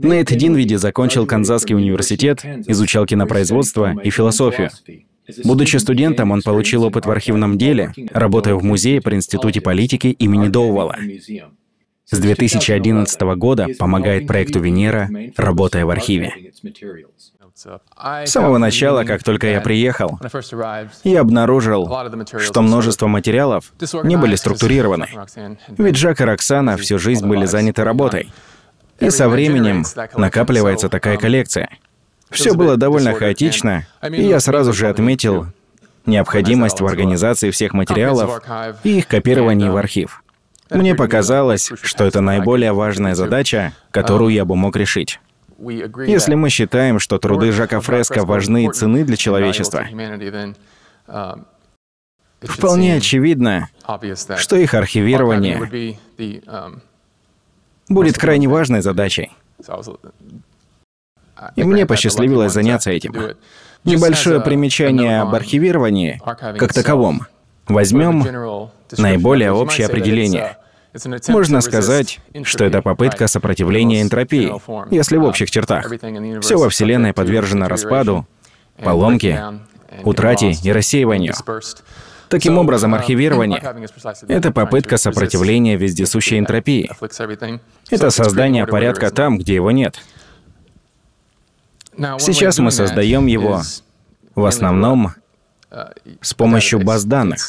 Нейт Динвиди закончил Канзасский университет, изучал кинопроизводство и философию. Будучи студентом, он получил опыт в архивном деле, работая в музее при Институте политики имени Доувала. С 2011 года помогает проекту «Венера», работая в архиве. С самого начала, как только я приехал, я обнаружил, что множество материалов не были структурированы. Ведь Жак и Роксана всю жизнь были заняты работой. И со временем накапливается такая коллекция. Все было довольно хаотично, и я сразу же отметил необходимость в организации всех материалов и их копировании в архив. Мне показалось, что это наиболее важная задача, которую я бы мог решить. Если мы считаем, что труды Жака Фреско важны и цены для человечества, вполне очевидно, что их архивирование будет крайне важной задачей. И мне посчастливилось заняться этим. Небольшое примечание об архивировании как таковом. Возьмем наиболее общее определение. Можно сказать, что это попытка сопротивления энтропии, если в общих чертах. Все во Вселенной подвержено распаду, поломке, утрате и рассеиванию. Таким образом, архивирование — это попытка сопротивления вездесущей энтропии. Это создание порядка там, где его нет. Сейчас мы создаем его в основном с помощью баз данных.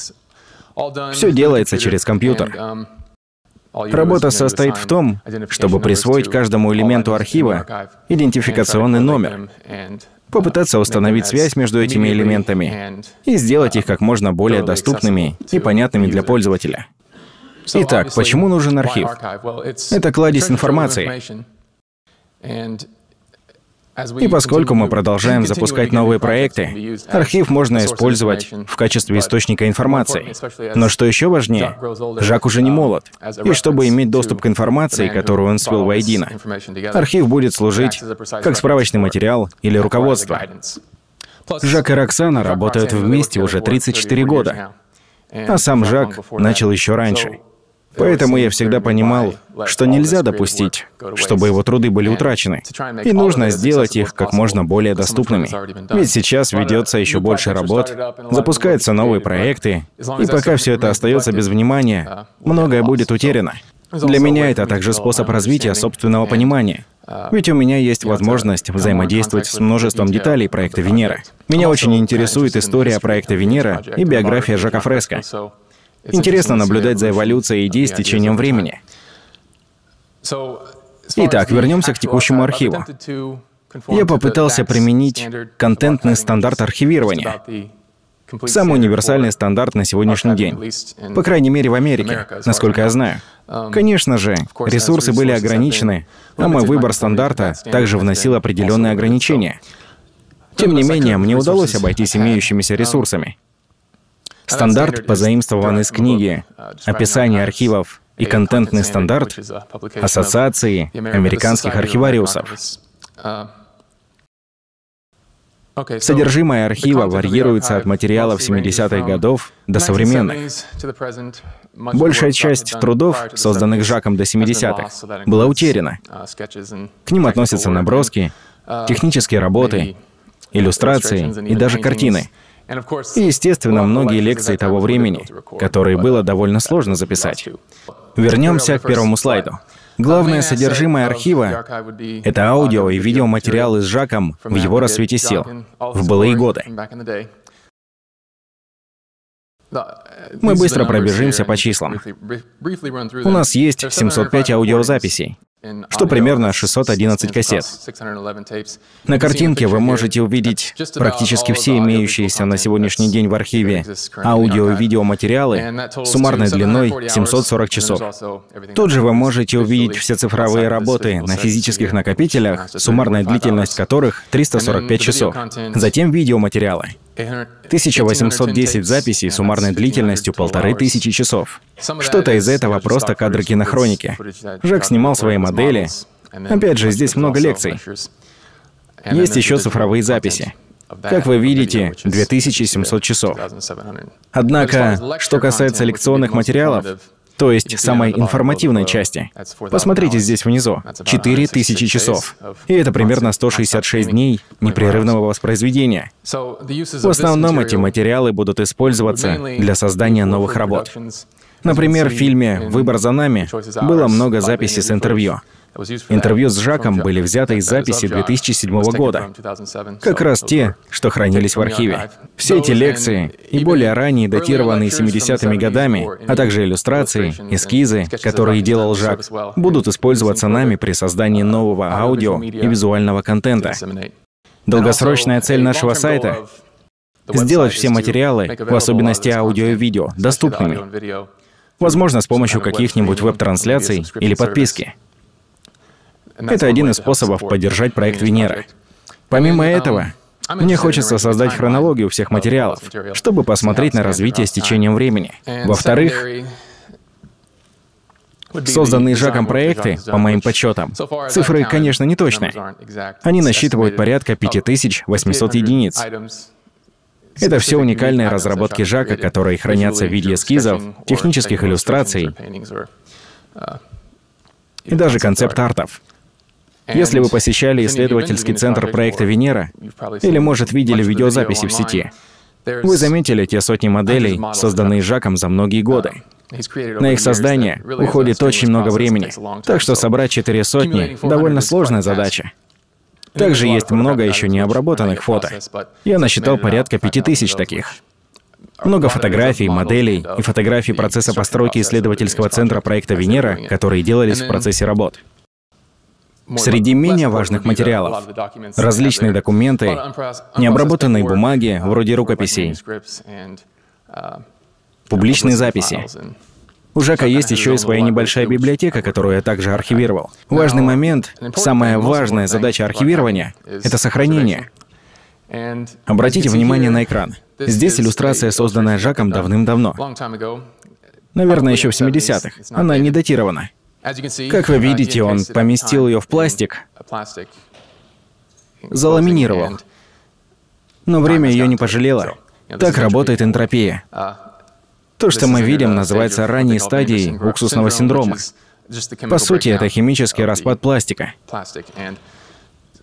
Все делается через компьютер. Работа состоит в том, чтобы присвоить каждому элементу архива идентификационный номер, попытаться установить связь между этими элементами и сделать их как можно более доступными и понятными для пользователя. Итак, почему нужен архив? Это кладезь информации. И поскольку мы продолжаем запускать новые проекты, архив можно использовать в качестве источника информации. Но что еще важнее, Жак уже не молод. И чтобы иметь доступ к информации, которую он свел воедино, архив будет служить как справочный материал или руководство. Жак и Роксана работают вместе уже 34 года, а сам Жак начал еще раньше. Поэтому я всегда понимал, что нельзя допустить, чтобы его труды были утрачены. И нужно сделать их как можно более доступными. Ведь сейчас ведется еще больше работ, запускаются новые проекты, и пока все это остается без внимания, многое будет утеряно. Для меня это также способ развития собственного понимания. Ведь у меня есть возможность взаимодействовать с множеством деталей проекта Венера. Меня очень интересует история проекта Венера и биография Жака Фреско. Интересно наблюдать за эволюцией идей с течением времени. Итак, вернемся к текущему архиву. Я попытался применить контентный стандарт архивирования. Самый универсальный стандарт на сегодняшний день. По крайней мере, в Америке, насколько я знаю. Конечно же, ресурсы были ограничены, а мой выбор стандарта также вносил определенные ограничения. Тем не менее, мне удалось обойтись имеющимися ресурсами. Стандарт позаимствован из книги «Описание архивов и контентный стандарт» Ассоциации американских архивариусов. Содержимое архива варьируется от материалов 70-х годов до современных. Большая часть трудов, созданных Жаком до 70-х, была утеряна. К ним относятся наброски, технические работы, иллюстрации и даже картины. И, естественно, многие лекции того времени, которые было довольно сложно записать. Вернемся к первому слайду. Главное содержимое архива — это аудио и видеоматериалы с Жаком в его рассвете сил, в былые годы. Мы быстро пробежимся по числам. У нас есть 705 аудиозаписей, что примерно 611 кассет. На картинке вы можете увидеть практически все имеющиеся на сегодняшний день в архиве аудио и видеоматериалы суммарной длиной 740 часов. Тут же вы можете увидеть все цифровые работы на физических накопителях, суммарная длительность которых 345 часов. Затем видеоматериалы. 1810 записей суммарной длительностью полторы тысячи часов. Что-то из этого просто кадры кинохроники. Жак снимал свои модели. Опять же, здесь много лекций. Есть еще цифровые записи. Как вы видите, 2700 часов. Однако, что касается лекционных материалов, то есть самой информативной части. Посмотрите здесь внизу. 4000 часов. И это примерно 166 дней непрерывного воспроизведения. В основном эти материалы будут использоваться для создания новых работ. Например, в фильме «Выбор за нами» было много записей с интервью. Интервью с Жаком были взяты из записи 2007 года, как раз те, что хранились в архиве. Все эти лекции и более ранние, датированные 70-ми годами, а также иллюстрации, эскизы, которые делал Жак, будут использоваться нами при создании нового аудио и визуального контента. Долгосрочная цель нашего сайта — сделать все материалы, в особенности аудио и видео, доступными. Возможно, с помощью каких-нибудь веб-трансляций или подписки. Это один из способов поддержать проект Венера. Помимо этого, мне хочется создать хронологию всех материалов, чтобы посмотреть на развитие с течением времени. Во-вторых, Созданные Жаком проекты, по моим подсчетам, цифры, конечно, не точные. Они насчитывают порядка 5800 единиц. Это все уникальные разработки Жака, которые хранятся в виде эскизов, технических иллюстраций и даже концепт-артов. Если вы посещали исследовательский центр проекта Венера, или, может, видели видеозаписи в сети, вы заметили те сотни моделей, созданные Жаком за многие годы. На их создание уходит очень много времени, так что собрать четыре сотни — довольно сложная задача. Также есть много еще необработанных фото. Я насчитал порядка пяти тысяч таких. Много фотографий, моделей и фотографий процесса постройки исследовательского центра проекта Венера, которые делались в процессе работ. Среди менее важных материалов — различные документы, необработанные бумаги, вроде рукописей, публичные записи. У Жака есть еще и своя небольшая библиотека, которую я также архивировал. Важный момент, самая важная задача архивирования — это сохранение. Обратите внимание на экран. Здесь иллюстрация, созданная Жаком давным-давно. Наверное, еще в 70-х. Она не датирована. Как вы видите, он поместил ее в пластик, заламинировал. Но время ее не пожалело. Так работает энтропия. То, что мы видим, называется ранней стадией уксусного синдрома. По сути, это химический распад пластика.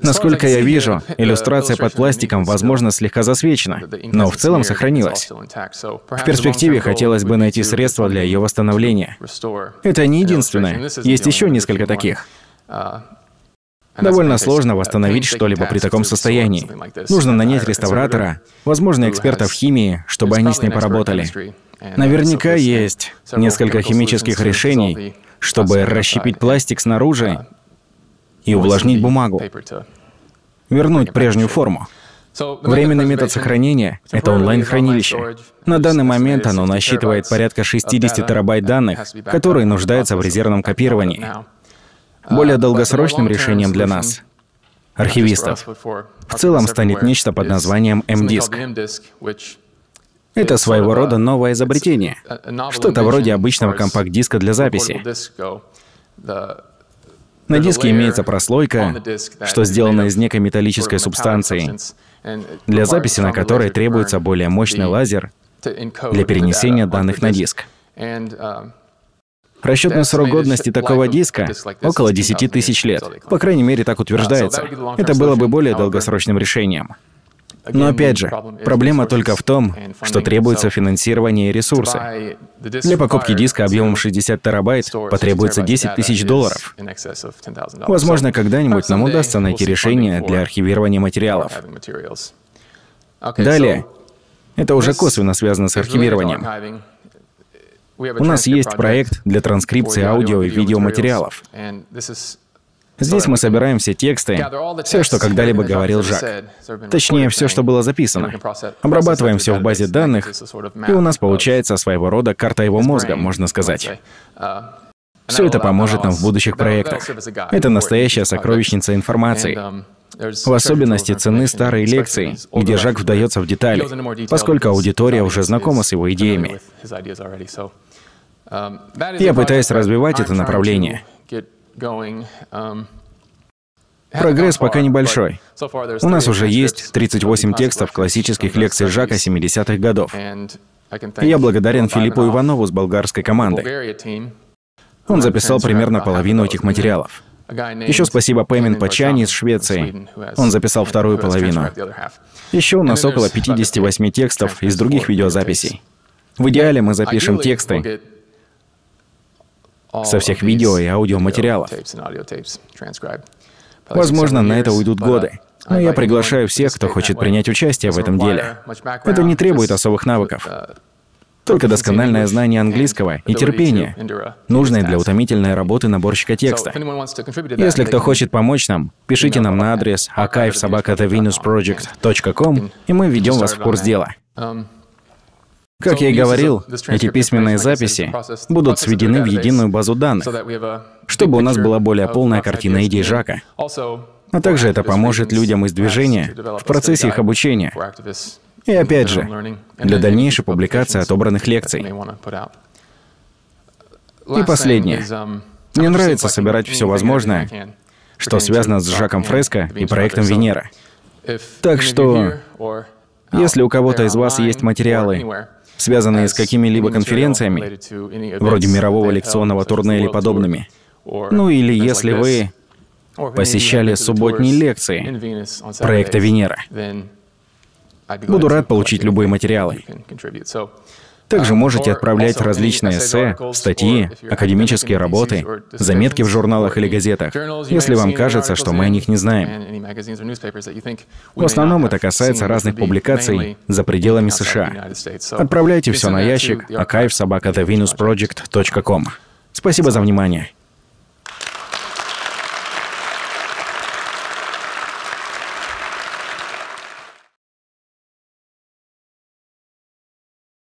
Насколько я вижу, иллюстрация под пластиком, возможно, слегка засвечена, но в целом сохранилась. В перспективе хотелось бы найти средства для ее восстановления. Это не единственное, есть еще несколько таких. Довольно сложно восстановить что-либо при таком состоянии. Нужно нанять реставратора, возможно, эксперта в химии, чтобы они с ней поработали. Наверняка есть несколько химических решений, чтобы расщепить пластик снаружи и увлажнить бумагу, вернуть прежнюю форму. Временный метод сохранения — это онлайн-хранилище. На данный момент оно насчитывает порядка 60 терабайт данных, которые нуждаются в резервном копировании. Более долгосрочным решением для нас, архивистов, в целом станет нечто под названием M-диск. Это своего рода новое изобретение, что-то вроде обычного компакт-диска для записи. На диске имеется прослойка, что сделана из некой металлической субстанции, для записи на которой требуется более мощный лазер для перенесения данных на диск. Расчетный срок годности такого диска — около 10 тысяч лет. По крайней мере, так утверждается. Это было бы более долгосрочным решением. Но опять же, проблема только в том, что требуется финансирование и ресурсы. Для покупки диска объемом 60 терабайт потребуется 10 тысяч долларов. Возможно, когда-нибудь нам удастся найти решение для архивирования материалов. Далее, это уже косвенно связано с архивированием. У нас есть проект для транскрипции аудио и видеоматериалов. Здесь мы собираем все тексты, все, что когда-либо говорил Жак. Точнее, все, что было записано. Обрабатываем все в базе данных, и у нас получается своего рода карта его мозга, можно сказать. Все это поможет нам в будущих проектах. Это настоящая сокровищница информации. В особенности цены старой лекции, где Жак вдается в детали, поскольку аудитория уже знакома с его идеями. Я пытаюсь развивать это направление. Um, Прогресс пока небольшой. У нас уже есть 38 текстов классических лекций Жака 70-х годов. И я благодарен Филиппу Иванову с болгарской команды. Он записал примерно половину этих материалов. Еще спасибо Пэймен Пачани из Швеции. Он записал вторую половину. Еще у нас около 58 текстов из других видеозаписей. В идеале мы запишем тексты со всех видео и аудиоматериалов. Возможно, на это уйдут годы. Но я приглашаю всех, кто хочет принять участие в этом деле. Это не требует особых навыков. Только доскональное знание английского и терпение, нужное для утомительной работы наборщика текста. Если кто хочет помочь нам, пишите нам на адрес archive.sobaka.thevenusproject.com, и мы введем вас в курс дела. Как я и говорил, эти письменные записи будут сведены в единую базу данных, чтобы у нас была более полная картина идей Жака. А также это поможет людям из движения в процессе их обучения. И опять же, для дальнейшей публикации отобранных лекций. И последнее. Мне нравится собирать все возможное, что связано с Жаком Фреско и проектом Венера. Так что, если у кого-то из вас есть материалы, связанные с какими-либо конференциями, вроде мирового лекционного турне или подобными, ну или если вы посещали субботние лекции проекта Венера, Буду рад получить любые материалы. Также можете отправлять различные эссе, статьи, академические работы, заметки в журналах или газетах, если вам кажется, что мы о них не знаем. В основном это касается разных публикаций за пределами США. Отправляйте все на ящик archive.sobaka.thevenusproject.com. Спасибо за внимание.